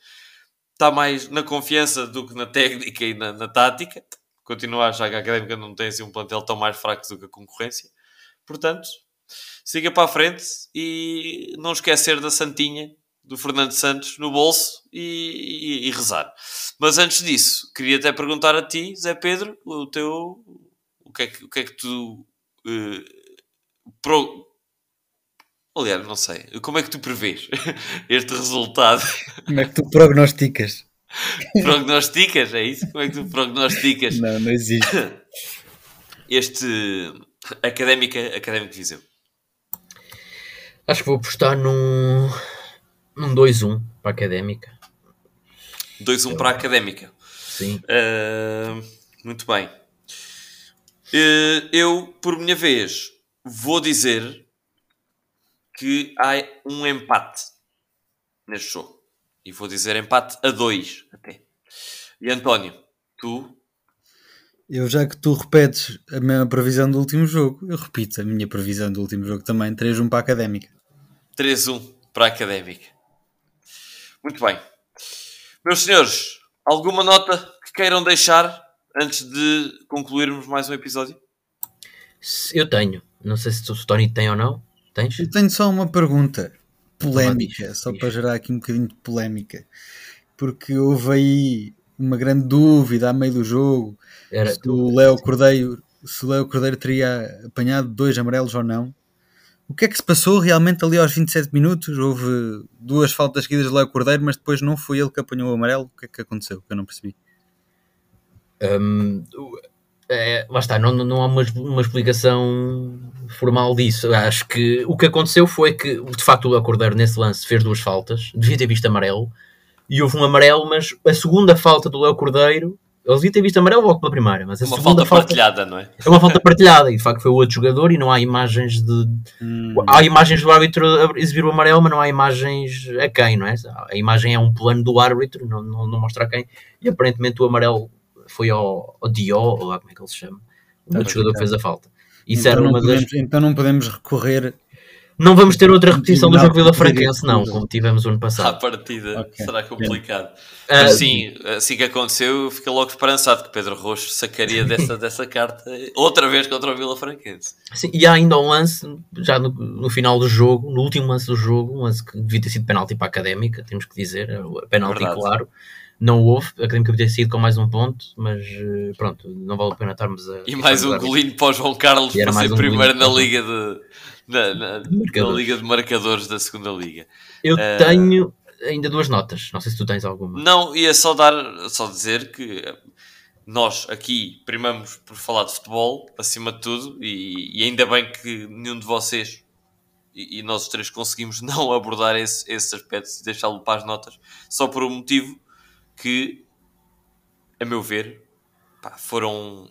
está mais na confiança do que na técnica e na, na tática. Continuo a achar que a Académica não tem assim, um plantel tão mais fraco do que a concorrência. Portanto, siga para a frente e não esquecer da Santinha do Fernando Santos no bolso e, e, e, rezar. Mas antes disso, queria até perguntar a ti, Zé Pedro, o teu o que é que, o que, é que tu uh, pro... aliás, não sei, como é que tu prevês <laughs> este resultado? Como é que tu prognosticas? <laughs> prognosticas, é isso? Como é que tu prognosticas? Não, não existe. <coughs> Este académica, académico Viseu. Acho que vou apostar num um 2-1 para a Académica. 2-1 para a Académica. Sim. Uh, muito bem. Uh, eu, por minha vez, vou dizer que há um empate neste jogo. E vou dizer empate a 2 até. E António, tu? Eu, já que tu repetes a mesma previsão do último jogo, eu repito a minha previsão do último jogo também: 3-1 para a Académica. 3-1 para a Académica. Muito bem. Meus senhores, alguma nota que queiram deixar antes de concluirmos mais um episódio? Eu tenho. Não sei se o Tony tem ou não. Tens? Eu tenho só uma pergunta polémica, só para gerar aqui um bocadinho de polémica. Porque houve aí uma grande dúvida a meio do jogo Era se o Léo Cordeiro se o Léo Cordeiro teria apanhado dois amarelos ou não. O que é que se passou realmente ali aos 27 minutos? Houve duas faltas seguidas de Léo Cordeiro, mas depois não foi ele que apanhou o amarelo. O que é que aconteceu? Que eu não percebi. Um, é, lá está, não, não há uma, uma explicação formal disso. Acho que o que aconteceu foi que, de facto, o Léo Cordeiro nesse lance fez duas faltas, devia ter visto amarelo, e houve um amarelo, mas a segunda falta do Léo Cordeiro eles deviam ter visto amarelo logo pela primeira, mas a uma segunda falta, falta partilhada, não é? É uma falta partilhada e de facto foi o outro jogador e não há imagens de. Hum. Há imagens do árbitro a exibir o amarelo, mas não há imagens a quem, não é? A imagem é um plano do árbitro, não, não, não mostra a quem. E aparentemente o amarelo foi ao, ao Dio, ou lá como é que ele se chama, o outro jogador que fez a falta. Isso então, era uma podemos, das... então não podemos recorrer não vamos ter outra repetição do jogo Vila Franquense, não, como tivemos o ano passado. À partida, okay. será complicado. Uh, Mas sim, assim que aconteceu, fica logo esperançado que Pedro Roxo sacaria <laughs> dessa, dessa carta outra vez contra o Vila Franquense. Sim, e há ainda um lance, já no, no, final do jogo, no último lance do jogo, um lance que devia ter sido penalti para a Académica, temos que dizer, penalti Verdade. claro. Não houve, a Académica podia sido com mais um ponto, mas eh, pronto, não vale a pena estarmos a. E mais um golinho para o João Carlos para ser um primeiro na Liga de na, na, na, Liga de Marcadores da segunda Liga. Eu uh, tenho ainda duas notas, não sei se tu tens alguma. Não, ia só dar, só dizer que nós aqui primamos por falar de futebol, acima de tudo, e, e ainda bem que nenhum de vocês e, e nós os três conseguimos <laughs> não abordar esse, esse aspecto e deixá-lo para as notas, só por um motivo que, a meu ver, pá, foram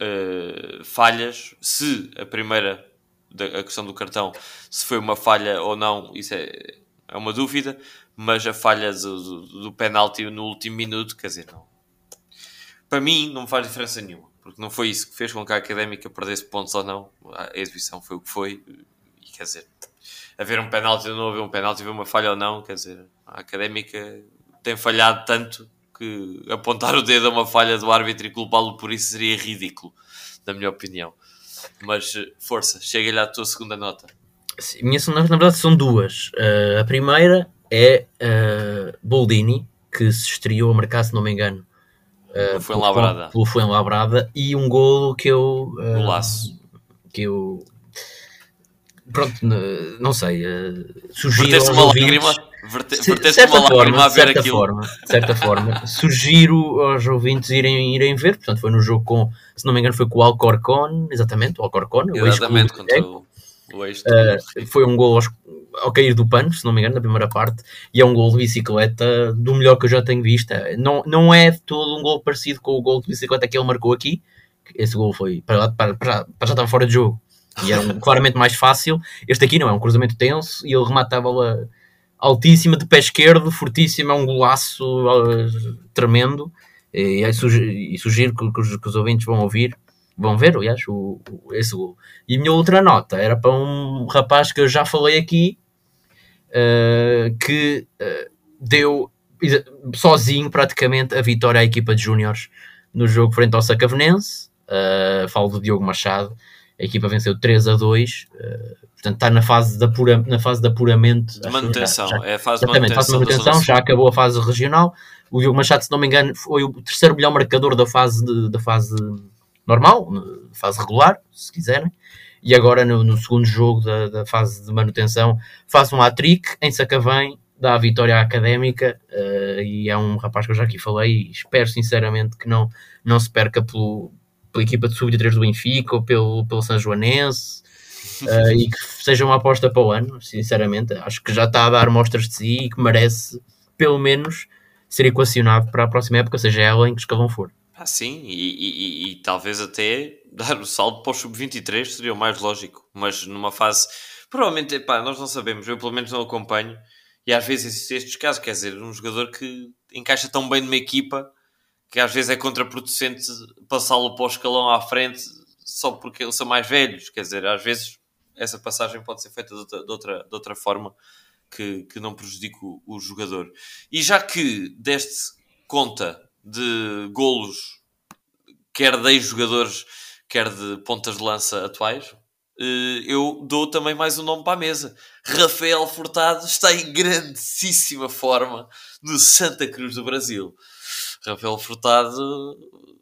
uh, falhas. Se a primeira a questão do cartão, se foi uma falha ou não, isso é, é uma dúvida, mas a falha do, do, do penalti no último minuto, quer dizer, não. Para mim não faz diferença nenhuma, porque não foi isso que fez com que a Académica perdesse pontos ou não. A exibição foi o que foi, e quer dizer, haver um penalti ou não haver um penalti, haver uma falha ou não, quer dizer, a Académica tem falhado tanto que apontar o dedo a uma falha do árbitro e culpá-lo por isso seria ridículo, na minha opinião. Mas eh, força, chega-lhe à tua segunda nota. Sim, minha segunda nota, na verdade, são duas. Uh, a primeira é uh, Boldini, que se estreou a marcar, se não me engano. Uh, foi labrada. Pelo foi labrada e um golo que eu. Uh, o laço. Que eu. Pronto, não sei. Uh, sugiro. uma lágrima Verte, verteste uma lágrima a ver aquilo. Forma, de certa forma. <laughs> Sugiro aos ouvintes irem, irem ver. Portanto, foi no jogo com, se não me engano, foi com o Alcorcon, exatamente, o Alcorcon. Exatamente, o contra o, o uh, Foi um gol aos, ao cair do pano, se não me engano, na primeira parte, e é um gol de bicicleta do melhor que eu já tenho visto. Não, não é todo um gol parecido com o gol de bicicleta que ele marcou aqui. Esse gol foi para, para, para, para já estava fora de jogo e era um, <laughs> claramente mais fácil. Este aqui não, é um cruzamento tenso e ele remata a bola altíssima de pé esquerdo, fortíssima, é um golaço uh, tremendo. E, e, sugiro que, que, os, que, os, ouvintes vão ouvir, vão ver, aliás, o, o, esse gol. E a minha outra nota era para um rapaz que eu já falei aqui, uh, que uh, deu sozinho praticamente a vitória à equipa de júniores no jogo frente ao Sacavenense. Falo do Diogo Machado. A equipa venceu 3 a 2. Uh, portanto, está na fase de, apura, na fase de apuramento. De manutenção. Já, já, é a fase de manutenção. Fase de manutenção já acabou a fase regional. O Diogo Machado, se não me engano, foi o terceiro melhor marcador da fase, de, da fase normal, fase regular, se quiserem. E agora, no, no segundo jogo da, da, fase de manutenção, faz um hat-trick em Sacavém, dá a vitória à académica. Uh, e é um rapaz que eu já aqui falei. E espero sinceramente que não, não se perca pelo, pela equipa de sub-23 do Benfica ou pelo, pelo São Joanense. Uh, e que seja uma aposta para o ano, sinceramente. Acho que já está a dar mostras de si e que merece, pelo menos, ser equacionado para a próxima época, seja ela em que escalão for. Ah, sim, e, e, e, talvez até <laughs> dar o salto para o sub-23 seria o mais lógico, mas numa fase. Provavelmente, pá, nós não sabemos, eu pelo menos não acompanho, e às vezes existem estes casos, quer dizer, um jogador que encaixa tão bem numa equipa que às vezes é contraproducente passá-lo para o escalão à frente só porque eles são mais velhos, quer dizer, às vezes essa passagem pode ser feita de outra, de outra, de outra forma que, que não prejudique o, o jogador. E já que deste conta de golos, quer de jogadores quer de pontas de lança atuais, eh, eu dou também mais um nome para a mesa. Rafael Furtado está em grandíssima forma no Santa Cruz do Brasil. Rafael Furtado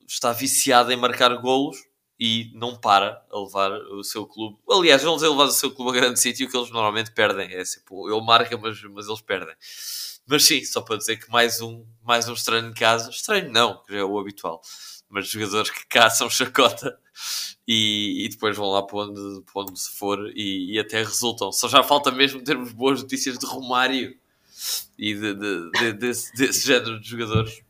está viciado em marcar golos e não para a levar o seu clube. Aliás, tem levado o seu clube a grande sítio que eles normalmente perdem. É pô, ele marca, mas, mas eles perdem. Mas sim, só para dizer que mais um, mais um estranho caso. Estranho não, que já é o habitual. Mas jogadores que caçam chacota e, e depois vão lá para onde, para onde se for e, e, até resultam. Só já falta mesmo termos boas notícias de Romário e de, de, de, desse, desse género de jogadores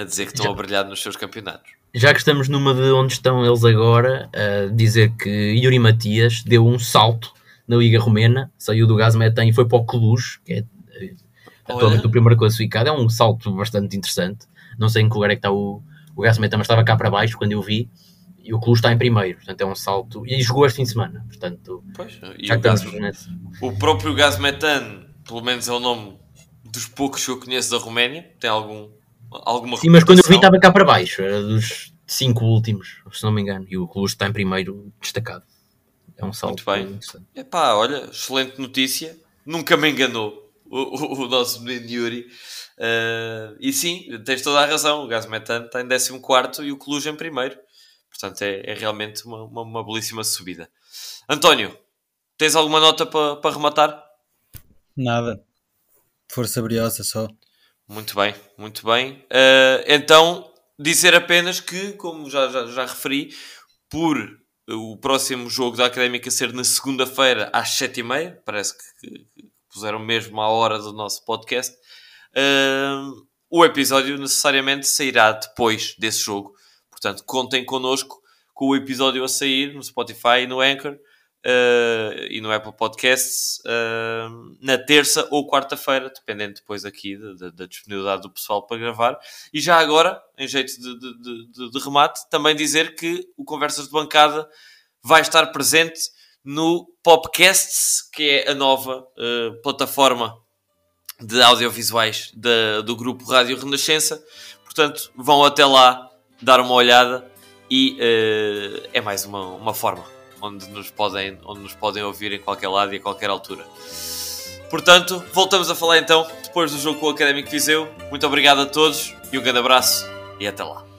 a dizer que estão já, a brilhar nos seus campeonatos. Já que estamos numa de onde estão eles agora, a dizer que Yuri Matias deu um salto na Liga Romena, saiu do Gazmetan e foi para o Cluj, que é eh, atualmente o primeiro classificado. É um salto bastante interessante. Não sei em que lugar é que está o, o Gazmetan, mas estava cá para baixo quando eu vi. E o Cluj está em primeiro, portanto é um salto. E jogou este fim de semana, portanto. Pois, já o, Gaz, o próprio Gazmetan, pelo menos é o nome dos poucos que eu conheço da Roménia, tem algum alguma Sim, mas quando eu vi estava cá para baixo, era dos cinco últimos, se não me engano, e o Cluj está em primeiro destacado. É um salto. Muito bem. Epá, olha, excelente notícia. Nunca me enganou o, o, o nosso menino Yuri. Uh, e sim, tens toda a razão. O gás metano está em 14 e o Cluj em primeiro. Portanto, é, é realmente uma, uma, uma, belíssima subida. António, tens alguma nota para pa rematar? Nada. Força briosa só. Muito bem, muito bem. Uh, então, dizer apenas que, como já, já, já referi, por o próximo jogo da Académica ser na segunda-feira às sete e meia, parece que, que, puseram mesmo a hora do nosso podcast, uh, o episódio necessariamente sairá depois desse jogo. Portanto, contem connosco com o episódio a sair no Spotify e no Anchor uh, e no Apple Podcasts uh, na terça ou quarta-feira, dependendo depois aqui da, da, disponibilidade do pessoal para gravar. E já agora, em jeito de, de remate, também dizer que o Conversas de Bancada vai estar presente no Popcasts, que é a nova uh, plataforma de audiovisuais da, do grupo Rádio Renascença. Portanto, vão até lá dar uma olhada e uh, é mais uma, uma forma onde nos, podem, onde nos podem ouvir em qualquer lado e a qualquer altura. Portanto, voltamos a falar então depois do jogo com o Académico Viseu. Muito obrigado a todos e um grande abraço e até lá.